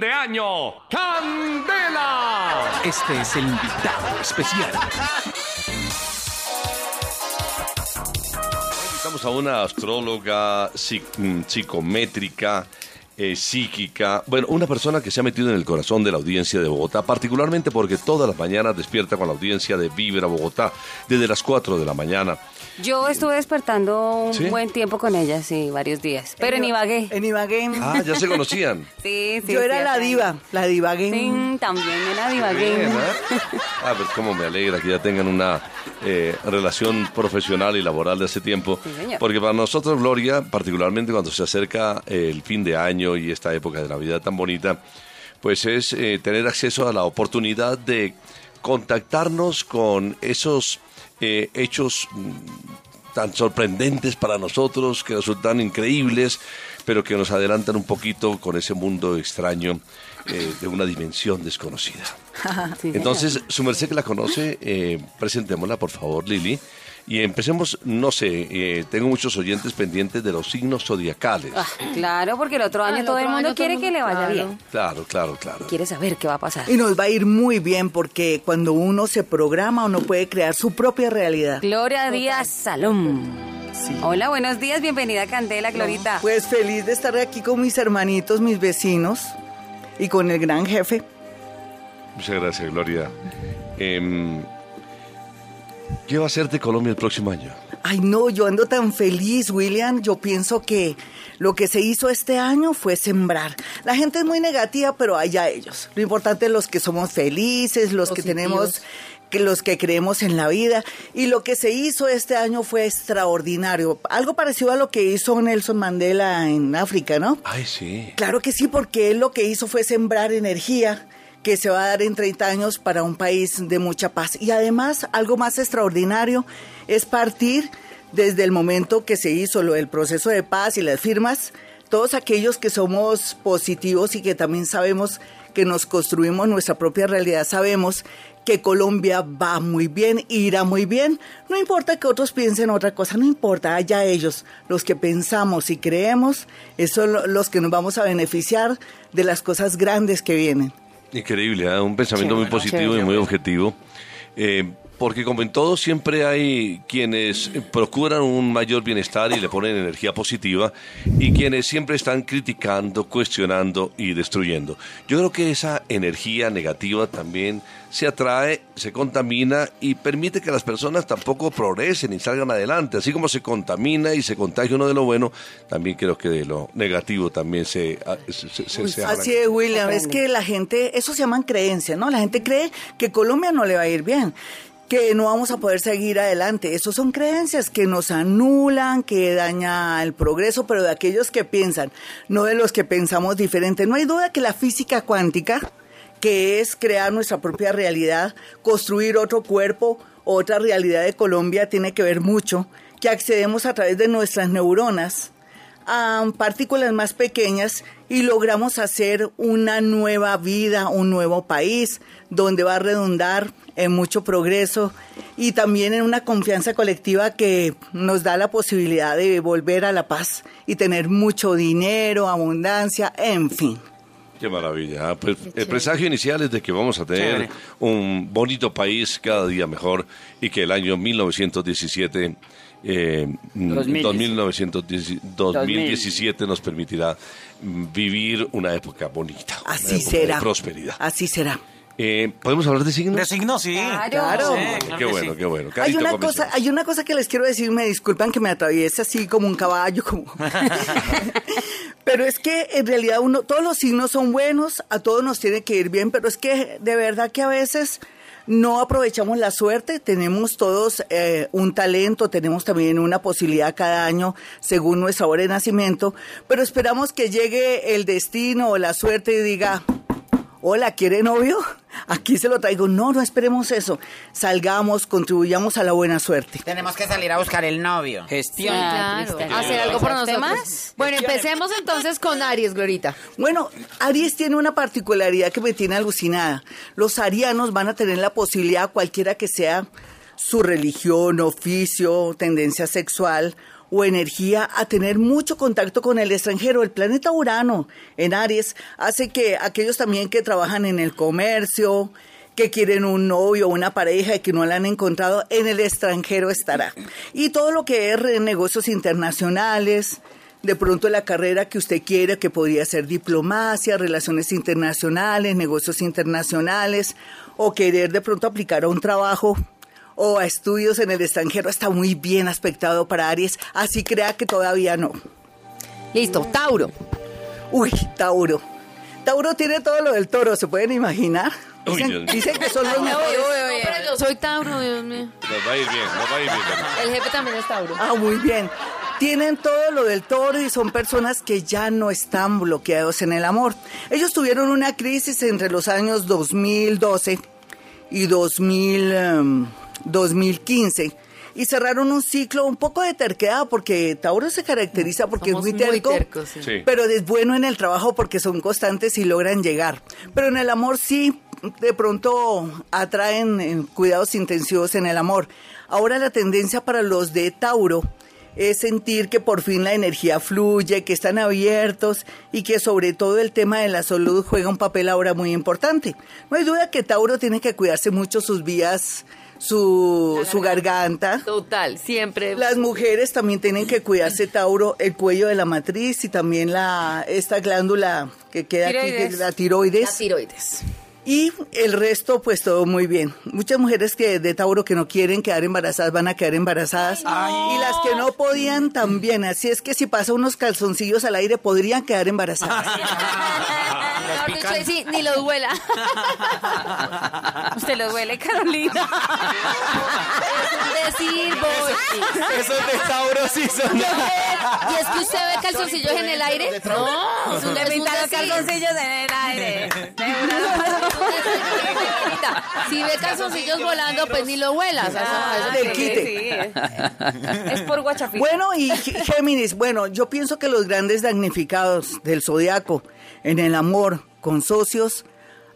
fin de año, Candela. Este es el invitado especial. Invitamos a una astróloga psic- mm, psicométrica, eh, psíquica, bueno, una persona que se ha metido en el corazón de la audiencia de Bogotá, particularmente porque todas las mañanas despierta con la audiencia de Vibra Bogotá, desde las 4 de la mañana. Yo estuve despertando un ¿Sí? buen tiempo con ella, sí, varios días. Pero en Ibagué. En Ibagué. Ah, ya se conocían. Sí, sí. Yo sí, era la diva, la divagué. Sí, también era Ibagué. Bien, ¿eh? Ah, pues cómo me alegra que ya tengan una eh, relación profesional y laboral de hace tiempo. Sí, señor. Porque para nosotros, Gloria, particularmente cuando se acerca el fin de año y esta época de Navidad tan bonita, pues es eh, tener acceso a la oportunidad de contactarnos con esos eh, hechos mm, tan sorprendentes para nosotros, que resultan increíbles, pero que nos adelantan un poquito con ese mundo extraño eh, de una dimensión desconocida. Entonces, su merced que la conoce, eh, presentémosla, por favor, Lili. Y empecemos, no sé, eh, tengo muchos oyentes pendientes de los signos zodiacales. Ah, claro, porque el otro año el todo el otro mundo año todo quiere que le vaya claro. bien. Claro, claro, claro. Quiere saber qué va a pasar. Y nos va a ir muy bien porque cuando uno se programa, uno puede crear su propia realidad. Gloria Díaz Hola, buenos días, bienvenida a Candela, Glorita. Pues feliz de estar aquí con mis hermanitos, mis vecinos y con el gran jefe. Muchas gracias, Gloria. Em, ¿Qué va a hacer de Colombia el próximo año? Ay, no, yo ando tan feliz, William. Yo pienso que lo que se hizo este año fue sembrar. La gente es muy negativa, pero allá ellos. Lo importante es los que somos felices, los que tenemos, que los que creemos en la vida. Y lo que se hizo este año fue extraordinario. Algo parecido a lo que hizo Nelson Mandela en África, ¿no? Ay, sí. Claro que sí, porque él lo que hizo fue sembrar energía que se va a dar en 30 años para un país de mucha paz. Y además, algo más extraordinario es partir desde el momento que se hizo lo del proceso de paz y las firmas, todos aquellos que somos positivos y que también sabemos que nos construimos nuestra propia realidad, sabemos que Colombia va muy bien, irá muy bien. No importa que otros piensen otra cosa, no importa, allá ellos, los que pensamos y creemos, esos son lo- los que nos vamos a beneficiar de las cosas grandes que vienen. Increíble, ¿eh? un pensamiento muy positivo y muy objetivo. Eh, porque como en todo siempre hay quienes procuran un mayor bienestar y le ponen energía positiva y quienes siempre están criticando, cuestionando y destruyendo. Yo creo que esa energía negativa también se atrae, se contamina y permite que las personas tampoco progresen y salgan adelante. Así como se contamina y se contagia uno de lo bueno, también creo que de lo negativo también se, ah, se, se- Así es, William, es que la gente, eso se llaman creencias, ¿no? La gente cree que Colombia no le va a ir bien, que no vamos a poder seguir adelante. Eso son creencias que nos anulan, que daña el progreso, pero de aquellos que piensan, no de los que pensamos diferente. No hay duda que la física cuántica, que es crear nuestra propia realidad, construir otro cuerpo, otra realidad de Colombia, tiene que ver mucho, que accedemos a través de nuestras neuronas a partículas más pequeñas y logramos hacer una nueva vida, un nuevo país, donde va a redundar en mucho progreso y también en una confianza colectiva que nos da la posibilidad de volver a la paz y tener mucho dinero, abundancia, en fin. Qué maravilla. Ah, Pues el presagio inicial es de que vamos a tener un bonito país cada día mejor y que el año 1917, eh, mm, 2000. 2910 2017 nos permitirá mm, vivir una época bonita. una Así época será. De prosperidad. Así será. Eh, ¿Podemos hablar de signos? De signo, sí. Claro. Sí, qué claro bueno, sí. qué bueno. Hay una, cosa, hay una cosa que les quiero decir, me disculpan que me atraviese así como un caballo, como... pero es que en realidad uno, todos los signos son buenos, a todos nos tiene que ir bien, pero es que de verdad que a veces no aprovechamos la suerte, tenemos todos eh, un talento, tenemos también una posibilidad cada año según nuestra hora de nacimiento, pero esperamos que llegue el destino o la suerte y diga, Hola, ¿quiere novio? Aquí se lo traigo. No, no esperemos eso. Salgamos, contribuyamos a la buena suerte. Tenemos que salir a buscar el novio. Gestión. Claro. Hacer Hacer algo por ¿Esos nosotros. temas? Bueno, empecemos entonces con Aries, Glorita. Bueno, Aries tiene una particularidad que me tiene alucinada. Los arianos van a tener la posibilidad, cualquiera que sea su religión, oficio, tendencia sexual o energía a tener mucho contacto con el extranjero. El planeta Urano en Aries hace que aquellos también que trabajan en el comercio, que quieren un novio o una pareja y que no la han encontrado, en el extranjero estará. Y todo lo que es negocios internacionales, de pronto la carrera que usted quiere, que podría ser diplomacia, relaciones internacionales, negocios internacionales, o querer de pronto aplicar a un trabajo o a estudios en el extranjero, está muy bien aspectado para Aries, así crea que todavía no. Listo, Tauro. Uy, Tauro. Tauro tiene todo lo del toro, ¿se pueden imaginar? Uy, Dicen, dicen que son los No, mejores. pero yo soy Tauro, Dios mío. Nos va a ir bien, nos va a ir bien. El jefe también es Tauro. Ah, muy bien. Tienen todo lo del toro y son personas que ya no están bloqueados en el amor. Ellos tuvieron una crisis entre los años 2012 y 2000, em, 2015 y cerraron un ciclo un poco de terquedad porque Tauro se caracteriza porque Somos es muy muy terco, tercos, sí. Sí. pero es bueno en el trabajo porque son constantes y logran llegar. Pero en el amor sí, de pronto atraen eh, cuidados intensivos en el amor. Ahora la tendencia para los de Tauro es sentir que por fin la energía fluye, que están abiertos y que sobre todo el tema de la salud juega un papel ahora muy importante. No hay duda que Tauro tiene que cuidarse mucho sus vías, su, su garganta. Total, siempre. Las mujeres también tienen que cuidarse, Tauro, el cuello de la matriz y también la esta glándula que queda aquí, que la tiroides. La tiroides. Y el resto, pues todo muy bien. Muchas mujeres que de Tauro que no quieren quedar embarazadas van a quedar embarazadas. Y las que no podían también. Así es que si pasa unos calzoncillos al aire, podrían quedar embarazadas. Sí, ni lo duela. ¿Usted lo duele, Carolina? Es decir, voy. Esos de Tauro sí son. Y es que usted ve calzoncillos en el aire. No, es un, un los calzoncillos en el aire. Si ve calzoncillos volando, pues ni lo huelas. Ah, del quite. Sí, es por guachafita. Bueno, y Géminis, bueno, yo pienso que los grandes damnificados del zodiaco en el amor con socios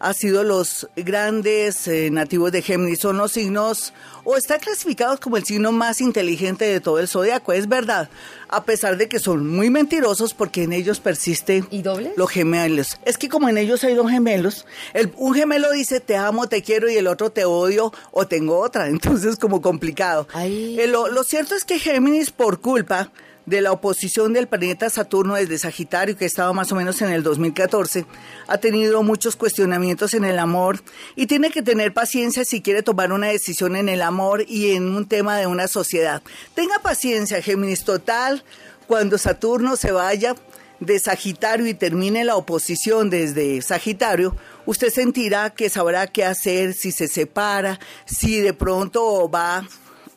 ha sido los grandes eh, nativos de Géminis. Son los signos, o están clasificados como el signo más inteligente de todo el zodiaco. Es verdad, a pesar de que son muy mentirosos porque en ellos persiste ¿Y dobles? los gemelos. Es que como en ellos hay dos gemelos, el, un gemelo dice te amo, te quiero y el otro te odio o tengo otra. Entonces como complicado. Eh, lo, lo cierto es que Géminis por culpa de la oposición del planeta Saturno desde Sagitario, que estaba más o menos en el 2014, ha tenido muchos cuestionamientos en el amor y tiene que tener paciencia si quiere tomar una decisión en el amor y en un tema de una sociedad. Tenga paciencia, Géminis, total, cuando Saturno se vaya de Sagitario y termine la oposición desde Sagitario, usted sentirá que sabrá qué hacer, si se separa, si de pronto va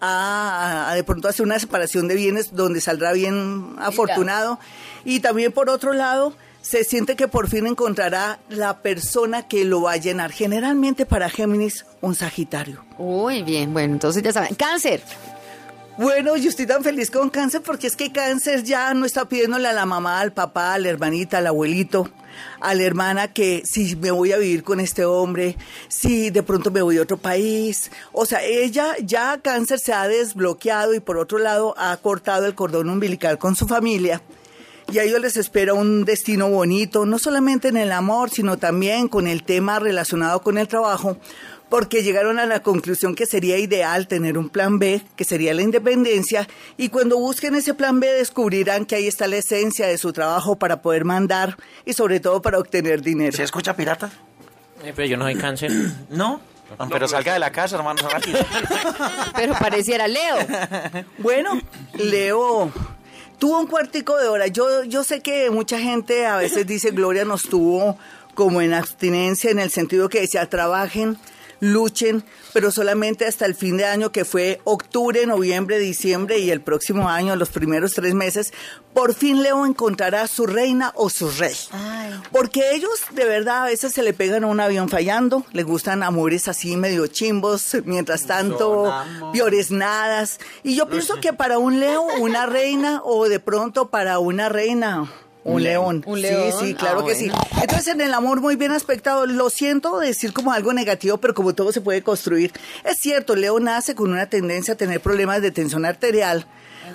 a, a de pronto hacer una separación de bienes donde saldrá bien afortunado. Y también por otro lado, se siente que por fin encontrará la persona que lo va a llenar. Generalmente para Géminis, un Sagitario. Uy, bien, bueno, entonces ya saben. Cáncer. Bueno, yo estoy tan feliz con cáncer porque es que cáncer ya no está pidiéndole a la mamá, al papá, a la hermanita, al abuelito, a la hermana que si me voy a vivir con este hombre, si de pronto me voy a otro país. O sea, ella ya cáncer se ha desbloqueado y por otro lado ha cortado el cordón umbilical con su familia. Y a ellos les espera un destino bonito, no solamente en el amor, sino también con el tema relacionado con el trabajo, porque llegaron a la conclusión que sería ideal tener un plan B, que sería la independencia, y cuando busquen ese plan B descubrirán que ahí está la esencia de su trabajo para poder mandar y sobre todo para obtener dinero. ¿Se escucha pirata? Eh, pero yo no soy cáncer. No. Pero salga de la casa, hermano. Pero pareciera Leo. Bueno, Leo tuvo un cuartico de hora. Yo, yo sé que mucha gente a veces dice Gloria nos tuvo como en abstinencia en el sentido que decía trabajen, luchen, pero solamente hasta el fin de año que fue octubre, noviembre, diciembre y el próximo año, los primeros tres meses, por fin Leo encontrará su reina o su rey. Porque ellos de verdad a veces se le pegan a un avión fallando, les gustan amores así medio chimbos, mientras tanto piores nadas. Y yo pienso que para un Leo, una reina o de pronto para una reina. Un león. ¿Un Sí, león? sí, claro Ah, que sí. Entonces, en el amor muy bien aspectado, lo siento decir como algo negativo, pero como todo se puede construir. Es cierto, Leo nace con una tendencia a tener problemas de tensión arterial,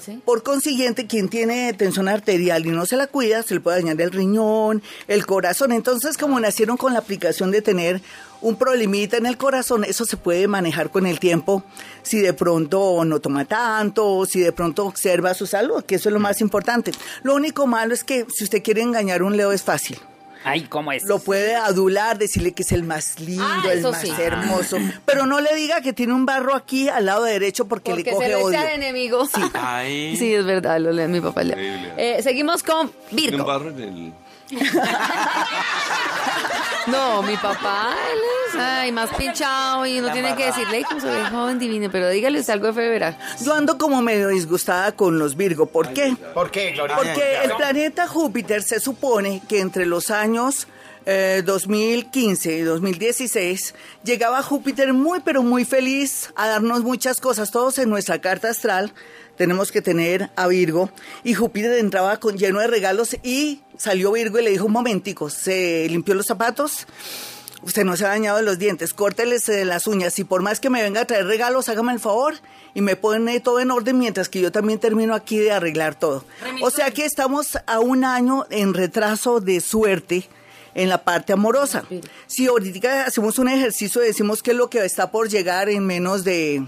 sí? Por consiguiente, quien tiene tensión arterial y no se la cuida, se le puede dañar el riñón, el corazón. Entonces, como nacieron con la aplicación de tener un problemita en el corazón, eso se puede manejar con el tiempo si de pronto no toma tanto, si de pronto observa su salud, que eso es lo más importante. Lo único malo es que si usted quiere engañar a un Leo es fácil. Ay, ¿cómo es? Lo puede adular, decirle que es el más lindo, Ah, el eso más sí. hermoso. Pero no le diga que tiene un barro aquí al lado derecho porque, Porque le coge se le odio. echa enemigo. Sí. Ay. es verdad, lo lee mi papá. Eh, seguimos con Tiene un Virgo. barro en el... No, mi papá, él es ay, más pinchado y uno tiene que decirle "Ay, cómo se ve joven divino, pero dígale usted algo de febrero. Yo ando como medio disgustada con los Virgo. ¿Por qué? ¿Por qué, Gloria? Porque el planeta Júpiter se supone que entre los años eh, 2015 y 2016 llegaba Júpiter muy pero muy feliz a darnos muchas cosas. Todos en nuestra carta astral tenemos que tener a Virgo y Júpiter entraba con lleno de regalos y salió Virgo y le dijo un momentico, se limpió los zapatos. Usted no se ha dañado los dientes, córteles eh, las uñas y por más que me venga a traer regalos, hágame el favor y me pone todo en orden mientras que yo también termino aquí de arreglar todo. O sea que estamos a un año en retraso de suerte en la parte amorosa. Si ahorita hacemos un ejercicio, decimos que es lo que está por llegar en menos de,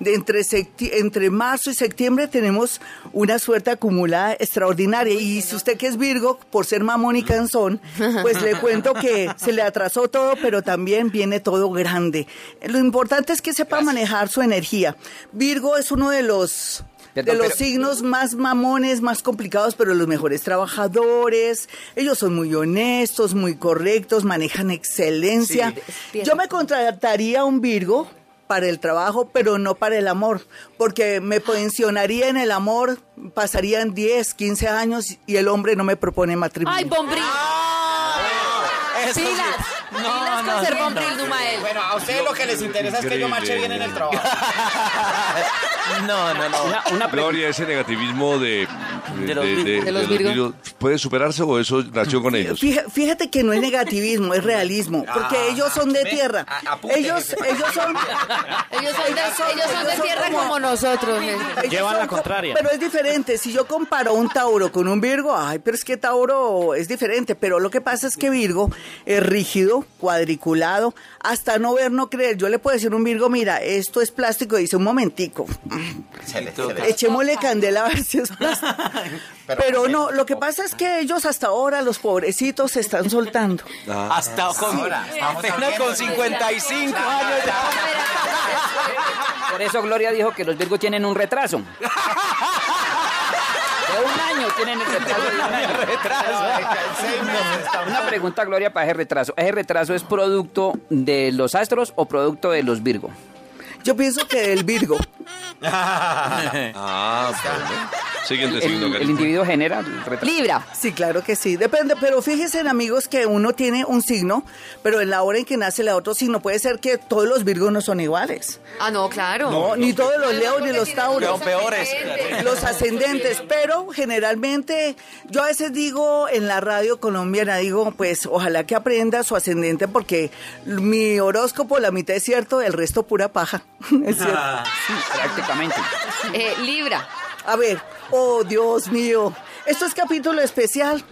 de entre, marzo y septiembre tenemos una suerte acumulada extraordinaria. Y si usted que es Virgo, por ser mamón y cansón, pues le cuento que se le atrasó todo, pero también viene todo grande. Lo importante es que sepa manejar su energía. Virgo es uno de los... de los pero- signos más mamones, más complicados, pero los mejores trabajadores. Ellos son muy honestos, muy correctos, manejan excelencia. Sí. Yo me contrataría un Virgo para el trabajo, pero no para el amor, porque me pensionaría en el amor, pasarían 10, 15 años y el hombre no me propone matrimonio. Ay, Bombril. Eso sí. Pilas. No, Pilas no, con ser no, Bombril, Numael. Bueno, a ustedes lo que les interesa es que yo marche bien en el trabajo. No, no, no. Una, una Gloria, ese negativismo de, De los Virgo. De los Virgo. ¿Puede superarse o eso nació con ellos? Fíjate que no es negativismo, es realismo, porque Ah, ellos son de tierra. Ellos, ellos son... Ellos son de, ellos son de ellos son tierra como- como nosotros. Llevan la co- contraria. Pero es diferente. Si yo comparo un Tauro con un Virgo, ay, pero es que Tauro es diferente. Pero lo que pasa es que Virgo es rígido, cuadriculado, hasta no ver, no creer. Yo le puedo decir a un Virgo, mira, esto es plástico. Y dice, un momentico, Se le- se le- echémosle candela a ver si es plástico. Pero no, lo que pasa es que ellos hasta ahora, los pobrecitos, se están soltando. Hasta con, Ahora, estamos apenas con de- 55 años ya. Por eso Gloria dijo que los Virgos tienen un retraso. De un año tienen el retraso. de un año. Una pregunta, Gloria, para ese retraso. ¿Ese retraso es producto de los astros o producto de los Virgo? Yo pienso que el Virgo, Ah, Siguiente signo, El, el Karina. individuo genera el retraso. Libra. Sí, claro que sí. Depende, pero fíjense, amigos, que uno tiene un signo, pero en la hora en que nace el otro signo, puede ser que todos los virgos no son iguales. Ah, no, claro. No, ni todos los leos ni los tauros. Son peores. Los ascendentes, pero generalmente yo a veces digo en la radio colombiana, digo, pues ojalá que aprenda su ascendente porque mi horóscopo, la mitad es cierto, el resto pura paja. Es cierto. Sí, prácticamente. Eh, Libra. A ver, oh Dios mío, esto es capítulo especial.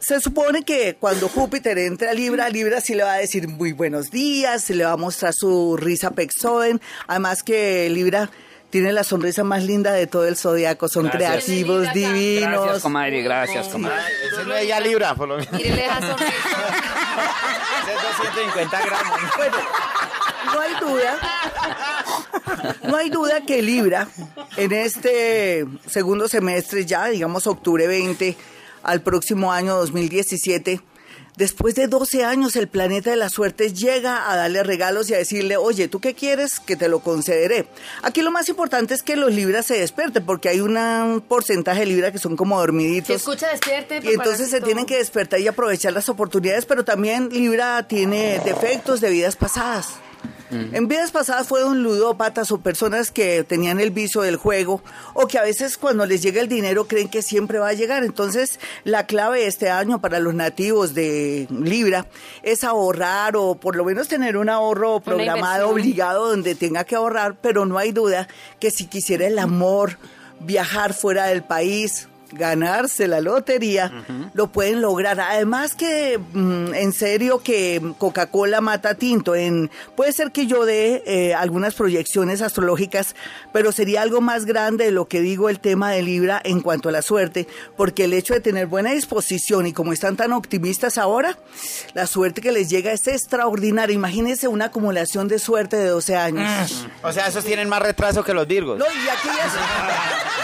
Se supone que cuando Júpiter entra a Libra, Libra sí le va a decir muy buenos días, se le va a mostrar su risa pexoden. Además que Libra tiene la sonrisa más linda de todo el zodiaco, son Gracias. creativos, Gracias, divinos. comadre, gracias, comadre. Ese no es ya libra, por lo menos. Mírele esa sonrisa. Ese es 250 gramos. Bueno, no hay duda, no hay duda que Libra en este segundo semestre ya, digamos octubre 20 al próximo año 2017, después de 12 años el planeta de la suerte llega a darle regalos y a decirle, oye, ¿tú qué quieres? Que te lo concederé. Aquí lo más importante es que los Libras se despierten porque hay una- un porcentaje de Libra que son como dormiditos. escucha, despierte. Y entonces se tienen que despertar y aprovechar las oportunidades, pero también Libra tiene defectos de vidas pasadas. En vidas pasadas fueron ludópatas o personas que tenían el vicio del juego o que a veces cuando les llega el dinero creen que siempre va a llegar. Entonces la clave este año para los nativos de Libra es ahorrar o por lo menos tener un ahorro programado obligado donde tenga que ahorrar, pero no hay duda que si quisiera el amor viajar fuera del país, ganarse la lotería, lo pueden lograr. Además que, mm, en serio, que Coca-Cola mata tinto. En, puede ser que yo dé eh, algunas proyecciones astrológicas, pero sería algo más grande de lo que digo el tema de Libra en cuanto a la suerte, porque el hecho de tener buena disposición y como están tan optimistas ahora, la suerte que les llega es extraordinaria. Imagínense una acumulación de suerte de 12 años. O sea, esos tienen más retraso que los virgos. No, y aquí ya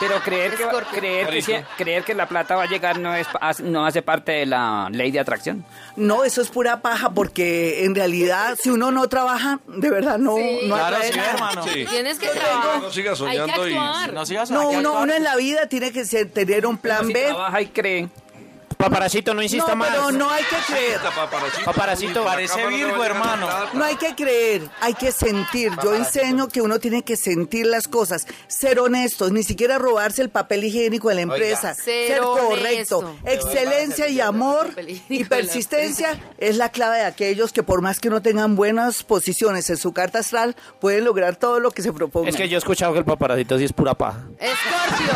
Pero creer que, creer, que, si- creer que la plata va a llegar no, es, no hace parte de la ley de atracción. No, eso es pura paja porque en realidad si uno no trabaja, de verdad no, Sí. no Claro, sí, hermano. Sí. Tienes que No trabajar. siga Hay que soñando y-. No sigas No, uno, uno en la vida tiene que ser- tener un plan Si B. trabaja y cree. Paparacito, no insista No, más. pero no hay que creer. Paparacito, parece Virgo, hermano. No hay que creer, hay que sentir. Yo enseño que uno tiene que sentir las cosas, ser honestos, ni siquiera robarse el papel higiénico de la empresa, Ser ser correcto. honesto. Excelencia y amor y persistencia es la clave de aquellos que por más que no tengan buenas posiciones en su carta astral, pueden lograr todo lo que se propongan. Es que yo he escuchado que el paparacito sí es pura paja. Escorpio.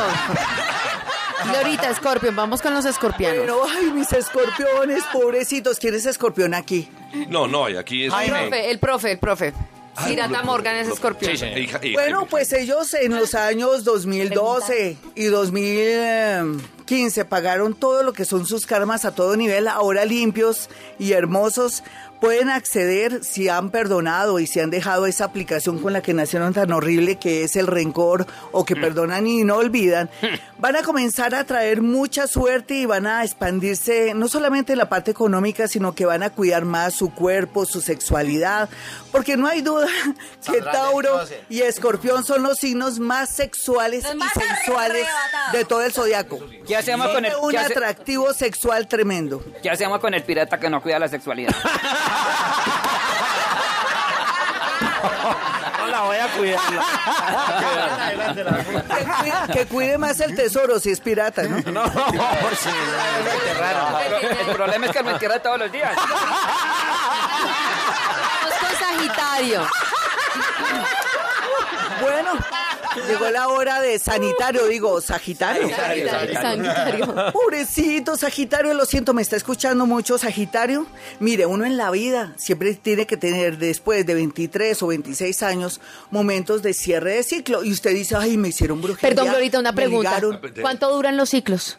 Lorita, Escorpio, vamos con los escorpianos. Pero, ay, mis escorpiones, pobrecitos. ¿Quién es escorpión aquí? No, no, y aquí es... El profe, el profe, el profe. Pirata Morgan es escorpión. Sí, Bueno, pues ellos en los años 2012 y 2015 pagaron todo lo que son sus karmas a todo nivel, ahora limpios y hermosos. Pueden acceder si han perdonado y si han dejado esa aplicación con la que nacieron tan horrible que es el rencor o que perdonan y no olvidan. Van a comenzar a traer mucha suerte y van a expandirse no solamente en la parte económica, sino que van a cuidar más su cuerpo, su sexualidad, porque no hay duda que Tauro y Escorpión son los signos más sexuales y sensuales de todo el zodiaco. ¿Qué hacemos con el, Tiene un hace- atractivo sexual tremendo. qué hacemos con el pirata que no cuida la sexualidad? No la voy a cuidar. Que cuide, que cuide más el tesoro si es pirata, ¿no? No, sí, el problema es que me entierra todos los días. Con Sagitario. Bueno, llegó la hora de sanitario, digo, Sagitario. Sagitario. Pobrecito Sagitario, lo siento, me está escuchando mucho Sagitario. Mire, uno en la vida siempre tiene que tener después de 23 o 26 años momentos de cierre de ciclo. Y usted dice, ay, me hicieron brujería. Perdón, Glorita, una pregunta. ligaron". ¿Cuánto duran los ciclos?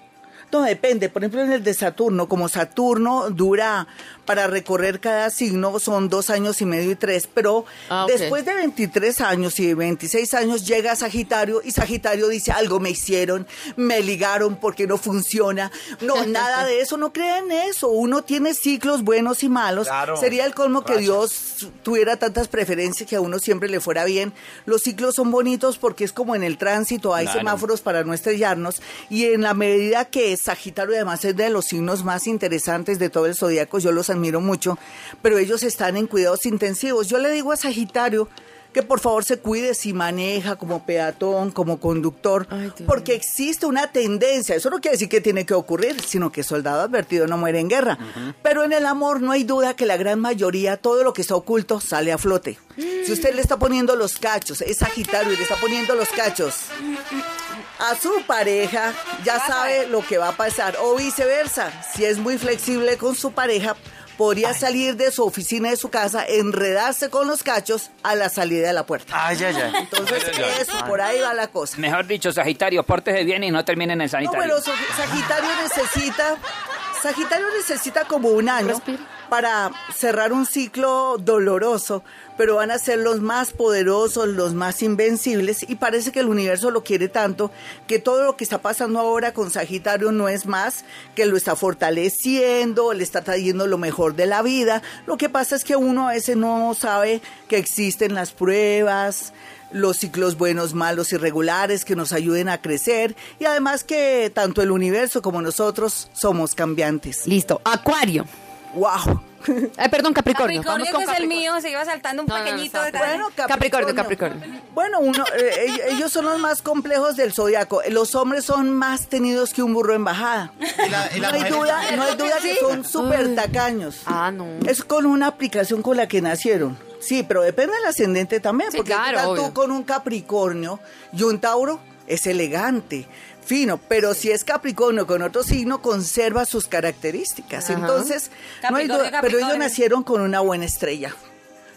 No, depende. Por ejemplo, en el de Saturno, como Saturno dura para recorrer cada signo, son dos años y medio y tres, pero Ah, después de 23 años y 26 años llega Sagitario y Sagitario dice, algo me hicieron, me ligaron porque no funciona. No, nada de eso, no crean eso. Uno tiene ciclos buenos y malos. Claro. Sería el colmo que Dios tuviera tantas preferencias que a uno siempre le fuera bien. Los ciclos son bonitos porque es como en el tránsito, hay semáforos para no estrellarnos y en la medida que Sagitario además es de los signos más interesantes de todo el zodiaco, yo los admiro mucho, pero ellos están en cuidados intensivos. Yo le digo a Sagitario que por favor se cuide si maneja como peatón, como conductor, Ay, Dios porque existe una tendencia, eso no quiere decir que tiene que ocurrir, sino que soldado advertido no muere en guerra. Pero en el amor no hay duda que la gran mayoría, todo lo que está oculto sale a flote. Si usted le está poniendo los cachos, es Sagitario y le está poniendo los cachos a su pareja, ya sabe lo que va a pasar. O viceversa, si es muy flexible con su pareja, podría salir de su oficina, de su casa, enredarse con los cachos a la salida de la puerta. Ay, ay, ay. Entonces, eso, por ahí va la cosa. Mejor dicho, Sagitario, pórtese bien y no termine en el No, sanitario. pero Sa- Sagitario necesita, Sagitario necesita como un año Respira. Para cerrar un ciclo doloroso, pero van a ser los más poderosos, los más invencibles, y parece que el universo lo quiere tanto que todo lo que está pasando ahora con Sagitario no es más que lo está fortaleciendo, le está trayendo lo mejor de la vida. Lo que pasa es que uno a veces no sabe que existen las pruebas, los ciclos buenos, malos, irregulares que nos ayuden a crecer y además que tanto el universo como nosotros somos cambiantes. Listo. Acuario. ¡Wow! Ay, perdón, Capricornio. Capricornio, Vamos con que es el Capricornio. mío, se iba saltando un No, no, no, pequeñito. de. Bueno, Capricornio, Capricornio. Bueno, uno, eh, ell- ellos son los más complejos del zodiaco. Los hombres son más tenidos que un burro en bajada. Y la- y no las hay mujeres- duda, no hay duda que son súper tacaños. Ah, no. Es con una aplicación con la que nacieron. Sí, pero depende del ascendente también. Sí, porque claro, ¿qué tal obvio. tú con un Capricornio y un Tauro, es elegante, fino, pero si es Capricornio con otro signo, conserva sus características. Ajá. Entonces, no hay pero ellos nacieron con una buena estrella.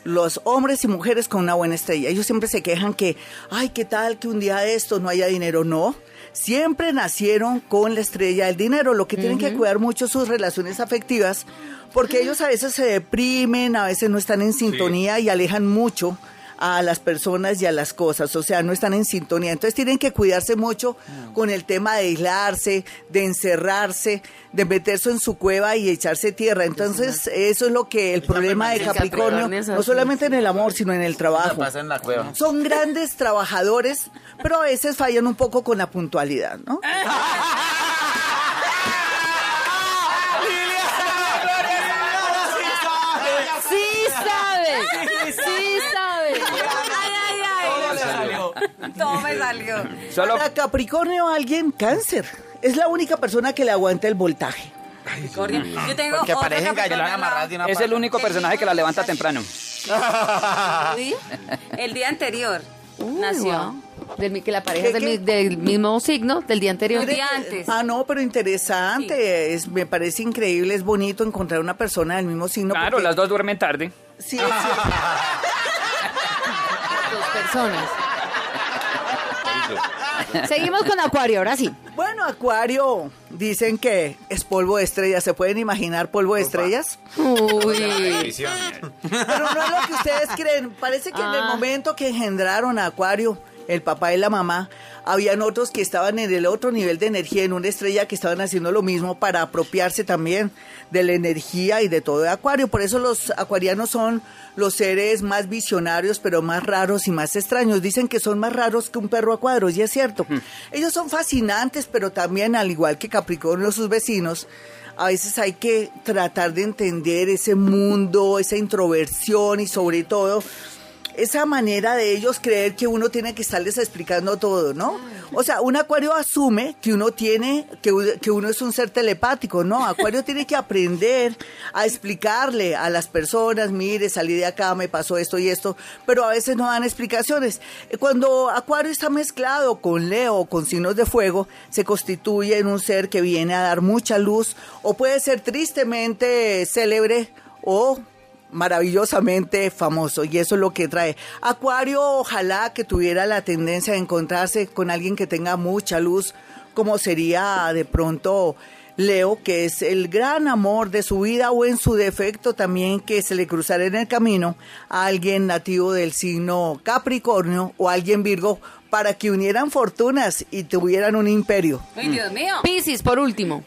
Los hombres y mujeres con una buena estrella. Ellos siempre se quejan que, ay, ¿qué tal que un día de esto no haya dinero? No. Siempre nacieron con la estrella del dinero. Lo que tienen que cuidar mucho sus relaciones afectivas, porque ellos a veces se deprimen, a veces no están en sintonía y alejan mucho a las personas y a las cosas, o sea, no están en sintonía. Entonces tienen que cuidarse mucho con el tema de aislarse, de encerrarse, de meterse en su cueva y echarse tierra. Entonces, eso es lo que el problema de Capricornio, no solamente en el amor, sino en el trabajo. pasa en la cueva. Son grandes trabajadores, pero a veces fallan un poco con la puntualidad, ¿no? Todo me salió. Solo Para Capricornio, alguien cáncer. Es la única persona que le aguanta el voltaje. Capricornio. Yo tengo Porque parecen Capricornio la de una es el único personaje que la levanta temprano. ¿Sí? El día anterior Uy, nació. wow. Del mi- que la pareja es del, mismo signo del día anterior. Día antes. Ah, no, pero interesante. Es, me parece increíble, es bonito encontrar una persona del mismo signo. Claro, porque- las dos duermen tarde. Sí, cierto. Dos personas. Seguimos con Acuario, ahora sí. Bueno, Acuario, dicen que es polvo de estrellas. ¿Se pueden imaginar polvo de estrellas? Uy. Pero no es lo que ustedes creen. Parece que en el Ah. momento que engendraron a Acuario, el papá y la mamá, habían otros que estaban en el otro nivel de energía, en una estrella que estaban haciendo lo mismo para apropiarse también de la energía y de todo de Acuario. Por eso los acuarianos son los seres más visionarios, pero más raros y más extraños. Dicen que son más raros que un perro a cuadros, y es cierto. Ellos son fascinantes, pero también, al igual que Capricornio, sus vecinos, a veces hay que tratar de entender ese mundo, esa introversión y sobre todo esa manera de ellos creer que uno tiene que estarles explicando todo, ¿no? O sea, un acuario asume que uno tiene, que, que uno es un ser telepático, ¿no? Acuario tiene que aprender a explicarle a las personas, mire, salí de acá, me pasó esto y esto, pero a veces no dan explicaciones. Eh, Cuando Acuario está mezclado con Leo, con signos de fuego, se constituye en un ser que viene a dar mucha luz o puede ser tristemente célebre o maravillosamente famoso y eso es lo que trae. Acuario ojalá que tuviera la tendencia de encontrarse con alguien que tenga mucha luz, como sería de pronto Leo, que es el gran amor de su vida o en su defecto también que se le cruzara en el camino a alguien nativo del signo Capricornio o alguien Virgo para que unieran fortunas y tuvieran un imperio. Ay, Dios mío. Piscis, por último.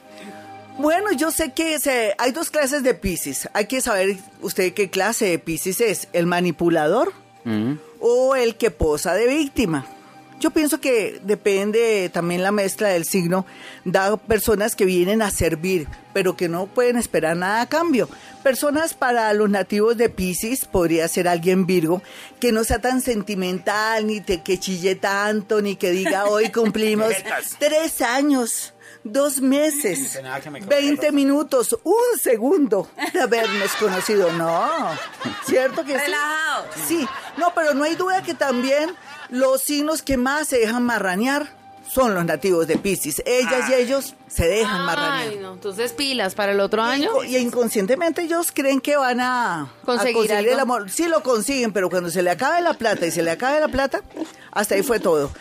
Bueno, yo sé que se- hay dos clases de Piscis. Hay que saber usted qué clase de Piscis es, el manipulador o el que posa de víctima. Yo pienso que depende también la mezcla del signo, da personas que vienen a servir, pero que no pueden esperar nada a cambio. Personas para los nativos de Piscis podría ser alguien Virgo que no sea tan sentimental, ni te, que chille tanto, ni que diga hoy cumplimos tres años. Dos meses, 20 minutos, un segundo de habernos conocido. No, ¿cierto que sí? Relajado. Sí, no, pero no hay duda que también los signos que más se dejan marranear son los nativos de Piscis. Ellas y ellos se dejan marranear. Ay, no. Entonces, pilas para el otro año. Y inconscientemente ellos creen que van a a Conseguir el amor. Sí lo consiguen, pero cuando se le acabe la plata y se le acabe la plata, hasta ahí fue todo.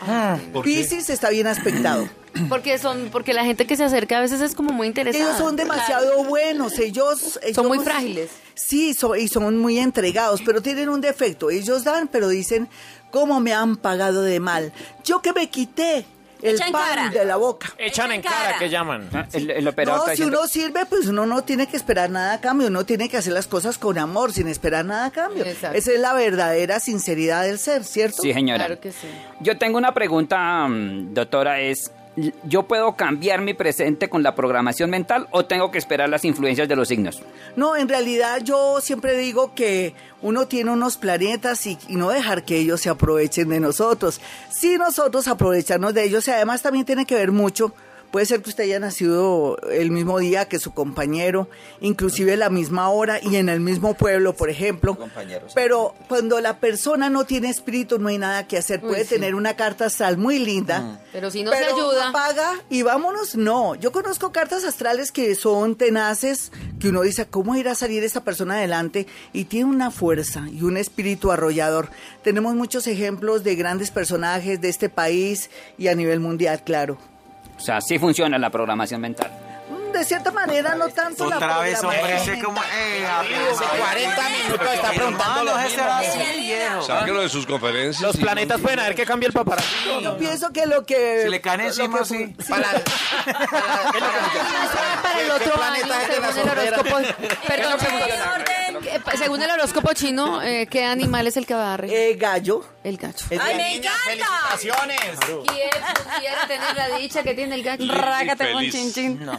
Piscis está bien aspectado. Porque son, porque la gente que se acerca a veces es como muy interesada. Ellos son demasiado buenos, ellos, ellos- Son muy frágiles. Sí, so- y son muy entregados, pero tienen un defecto. Ellos dan, pero dicen, ¿cómo me han pagado de mal? Yo que me quité el Echa en pan cara. de la boca. Echan en cara que llaman. Ah, El, el operador No, está si diciendo- uno sirve, pues uno no tiene que esperar nada a cambio, uno tiene que hacer las cosas con amor, sin esperar nada a cambio. Exacto. Esa es la verdadera sinceridad del ser, ¿cierto? Sí, señora. Claro que sí. Yo tengo una pregunta, mm, doctora, es, ¿yo puedo cambiar mi presente con la programación mental o tengo que esperar las influencias de los signos? No, en realidad yo siempre digo que uno tiene unos planetas y, no dejar que ellos se aprovechen de nosotros. Sí, nosotros aprovecharnos de ellos y además también tiene que ver mucho Puede ser que usted haya nacido el mismo día que su compañero, inclusive la misma hora y en el mismo pueblo, por ejemplo. Compañeros. Pero cuando la persona no tiene espíritu, no hay nada que hacer. Puede sí. tener una carta astral muy linda. Pero si no se ayuda. apaga y vámonos. No, yo conozco cartas astrales que son tenaces, que uno dice, ¿cómo irá a salir esta persona adelante? Y tiene una fuerza y un espíritu arrollador. Tenemos muchos ejemplos de grandes personajes de este país y a nivel mundial, claro. O sea, sí funciona la programación mental. Mm, De cierta manera, no tanto la Otra vez, hombre, ese como... Eh, Hace 40 minutos está preguntando lo mismo. Sáquelo de sus conferencias. Los planetas pueden haber que cambie el paparazzi. Yo pienso que lo que... Si le caen lo encima, sí. Para, para el otro año, planeta es la el horóscopo. Perdón, según, el horóscopo chino, eh, ¿qué animal es el que barre? Eh, gallo. El gacho. El ¡Ay, me encanta! felicitaciones. ¿Quién pudiera tener la dicha que tiene el gacho? Rágate con chin chin.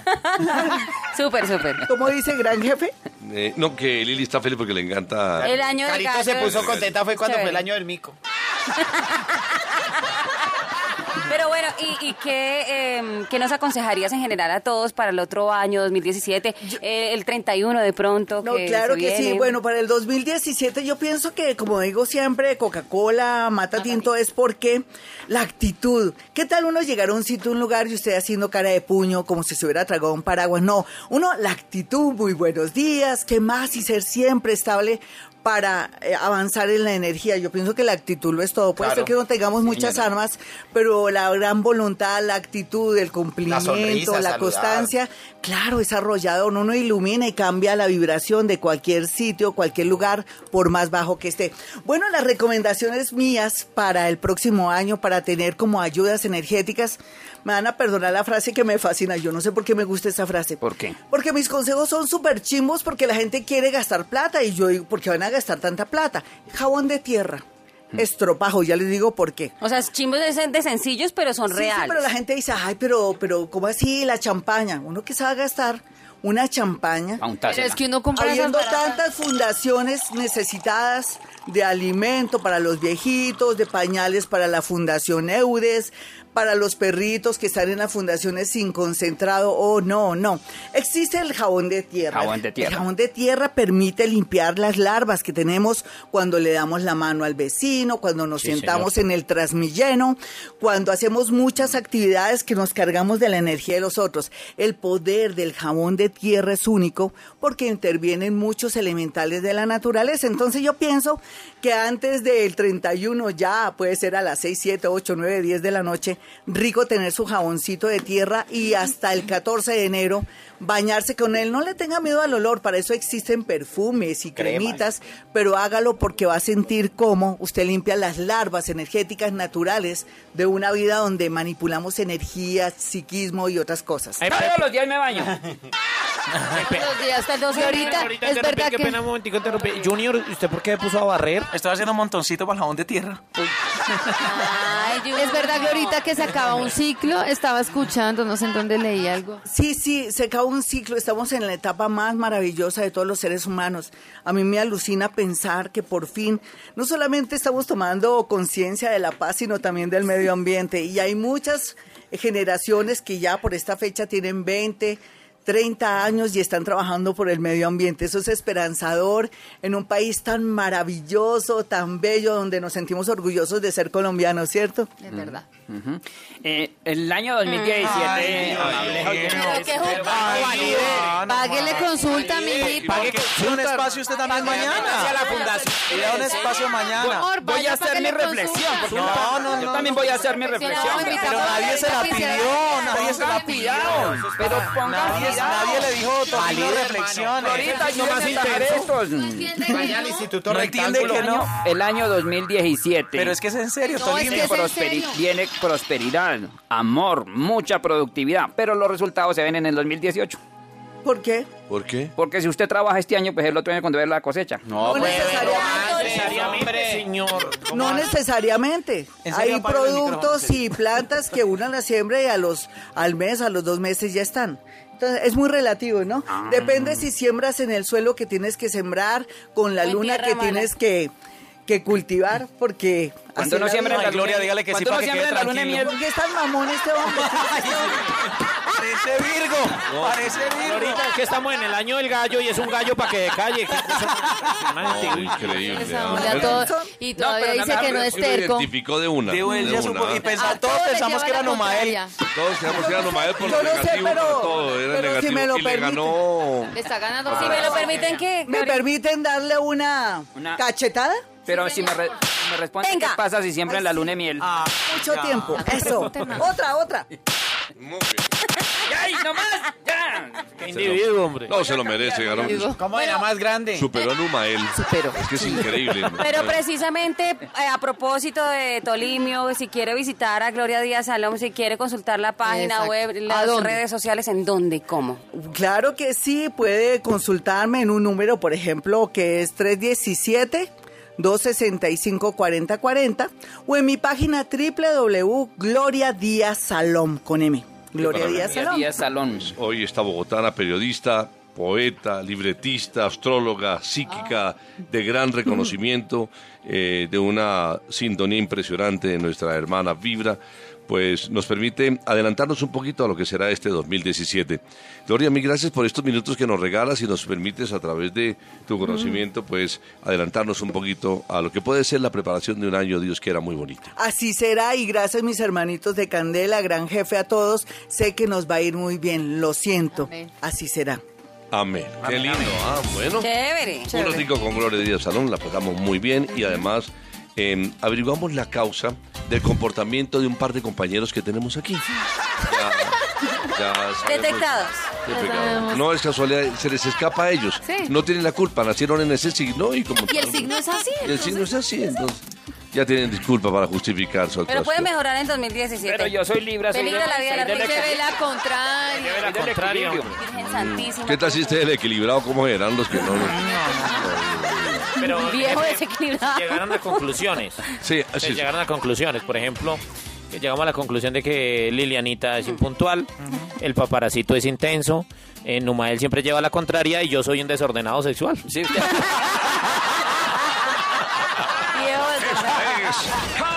súper, súper. ¿Cómo dice gran jefe? Eh, no, que Lili está feliz porque le encanta. El año del Carito gallo. se puso contenta fue cuando Chévere. fue el año del mico. Pero bueno, ¿y, y qué, eh, qué nos aconsejarías en general a todos para el otro año, 2017? Eh, el 31 de pronto. No, que claro que sí. Bueno, para el 2017 yo pienso que, como digo siempre, Coca-Cola, Mata Tinto es porque la actitud. ¿Qué tal uno llegar a un sitio, un lugar y usted haciendo cara de puño como si se hubiera tragado un paraguas? No, uno, la actitud, muy buenos días, ¿qué más? Y ser siempre estable para eh, avanzar en la energía. Yo pienso que la actitud lo es todo. Puede Claro. ser que no tengamos muchas armas, pero la gran voluntad, la actitud, el cumplimiento, sonrisa, la constancia, claro, es arrollador. Uno ilumina y cambia la vibración de cualquier sitio, cualquier lugar, por más bajo que esté. Bueno, las recomendaciones mías para el próximo año, para tener como ayudas energéticas, me van a perdonar la frase que me fascina. Yo no sé por qué me gusta esa frase. ¿Por qué? Porque mis consejos son súper chimbos porque la gente quiere gastar plata y yo digo, ¿por qué van a gastar tanta plata? Jabón de tierra, estropajo, ya les digo por qué. O sea, es chimbos de, de sencillos, pero son Sí, sí, reales. pero la gente dice, ay, pero, pero, ¿cómo así la champaña? Uno que se va a gastar una champaña. Pero es que uno compra Habiendo tantas fundaciones necesitadas de alimento para los viejitos, de pañales para la Fundación Eudes, para los perritos que están en las fundaciones sin concentrado. Oh, no, no. Existe el jabón de tierra. Jabón de tierra. El jabón de tierra permite limpiar las larvas que tenemos cuando le damos la mano al vecino, cuando nos Sí, sentamos en el transmilleno, cuando hacemos muchas actividades que nos cargamos de la energía de los otros. El poder del jabón de tierra es único porque intervienen muchos elementales de la naturaleza. Entonces yo pienso que antes del 31 ya puede ser a las 6, 7, 8, 9, 10 de la noche, rico tener su jaboncito de tierra y hasta el 14 de enero bañarse con él. No le tenga miedo al olor, para eso existen perfumes y Cremas. cremitas, pero hágalo porque va a sentir cómo usted limpia las larvas energéticas naturales de una vida donde manipulamos energía, psiquismo y otras cosas. Ay, Todos los días me baño. Los días hasta el 12 de ahorita. Ahorita Es verdad que... pena un momentico interrumpí. Junior, ¿usted por qué puso a barrer? Estoy haciendo un montoncito para el jabón de tierra. Ay, Es verdad que ahorita que se acaba un ciclo, estaba escuchando, no sé en dónde leí algo. Sí, sí, se acaba un ciclo, estamos en la etapa más maravillosa de todos los seres humanos. A mí me alucina pensar que por fin no solamente estamos tomando conciencia de la paz, sino también del medio ambiente. Y hay muchas generaciones que ya por esta fecha tienen 20, 30 años y están trabajando por el medio ambiente. Eso es esperanzador en un país tan maravilloso, tan bello, donde nos sentimos orgullosos de ser colombianos, ¿cierto? Es verdad. Ujú. Eh, el año 2017. Ay, amables Dios oyentes, mío. Pero qué espero- Ay, no, no, Páguele consulta. Pague un espacio usted también mañana. a la fundación. Un espacio mañana. Voy a hacer mi reflexión. No, no, yo no, también voy a hacer mi reflexión. Pero nadie se la pidió, nadie se la pidió. Pero pongan Nadie, le dijo Torino reflexiones. Ahorita yo más estos. Vaya al Instituto No entiende que no. El año 2017. Pero es que es en serio, No, es Tolima. que es en Prosperi- serio. viene prosperidad, amor, mucha productividad, pero los resultados se ven en el 2018. ¿Por qué? ¿Por qué? Porque si usted trabaja este año, pues el otro año cuando ve la cosecha. No necesariamente. necesariamente, señor. No necesariamente. Hay productos y plantas que una la siembra y a los, al mes, a los dos meses ya están. Entonces, es muy relativo, ¿no? Ah. Depende si siembras en el suelo que tienes que sembrar, con la luna que mala. tienes que, que cultivar, porque... Cuando la siembra en la Gloria, dígale que sí para que quede tranquilo. ¿Por qué es tan mamón este hombre? Parece Virgo. Parece Virgo. Ahorita es que estamos en el año del gallo y es un gallo para que de calle. ¿Qué cosa más No, increíble. Ah, todo- y todavía dice nada, que no es terco. identificó de una. De una. y pensa- A todos pensamos que era contraria. Todos creíamos que era Numael por Yo no sé, negativo, pero- pero todo era pero si negativo. me lo y le permite. ganó. Le está ganando. Si me lo permiten, ¿qué? ¿Me permiten darle una, cachetada? Pero si me, re- me responde, Venga. ¿qué pasa si siempre en la luna de miel? Ah, Mucho tiempo. Eso. Otra, otra. Muy bien. ¡Ay, no más! ¡Ya! Qué individuo, hombre. No, se lo merece. Digo, ¿Cómo era más grande? Superó a Numael. Superó. Es que es increíble. Pero precisamente eh, a propósito de Tolimio, si quiere visitar a Gloria Díaz Salom, si quiere consultar la página Exacto. web, ¿A las redes sociales, ¿en dónde y cómo? Claro que sí, puede consultarme en un número, por ejemplo, que es 317 265 4040 o en mi página www.gloria Díaz Salom con M. Gloria. Díaz Salom. Díaz Salón. Hoy esta bogotana periodista, poeta, libretista, astróloga, psíquica de gran reconocimiento, eh, de una sintonía impresionante de nuestra hermana Vibra, pues nos permite adelantarnos un poquito a lo que será este 2017. Gloria, mil gracias por estos minutos que nos regalas y nos permites a través de tu conocimiento, pues adelantarnos un poquito a lo que puede ser la preparación de un año, Dios quiera, muy bonito. Así será y gracias mis hermanitos de Candela, gran jefe a todos, sé que nos va a ir muy bien, lo siento, Amén. así será. Amén. Qué lindo. Ah, bueno. Chévere. Un ratico con Gloria Díaz Salón, la pasamos muy bien y además eh, averiguamos la causa del comportamiento de un par de compañeros que tenemos aquí. Ya, ya sabemos- Detectados. No es casualidad, se les escapa a ellos. Sí. No tienen la culpa, nacieron en ese signo y como Y el signo es así. y el signo es así, entonces ya tienen disculpa para justificar su Pero puede actuación. mejorar en 2017. Pero yo soy Libra, soy Peligra la vida soy del del artista. Se ve la Soy contraria. la del contraria. Virgen Santísima. ¿Qué tal si esté el equilibrado? ¿Cómo eran los que no? Pero Viejo desequilibrado. Llegaron a conclusiones. Sí, Sí, así es. llegaron a conclusiones. Por ejemplo, llegamos a la conclusión de que Lilianita es impuntual, el paparacito es intenso, eh, Numael siempre lleva la contraria y yo soy un desordenado sexual. Sí, Viejo. Es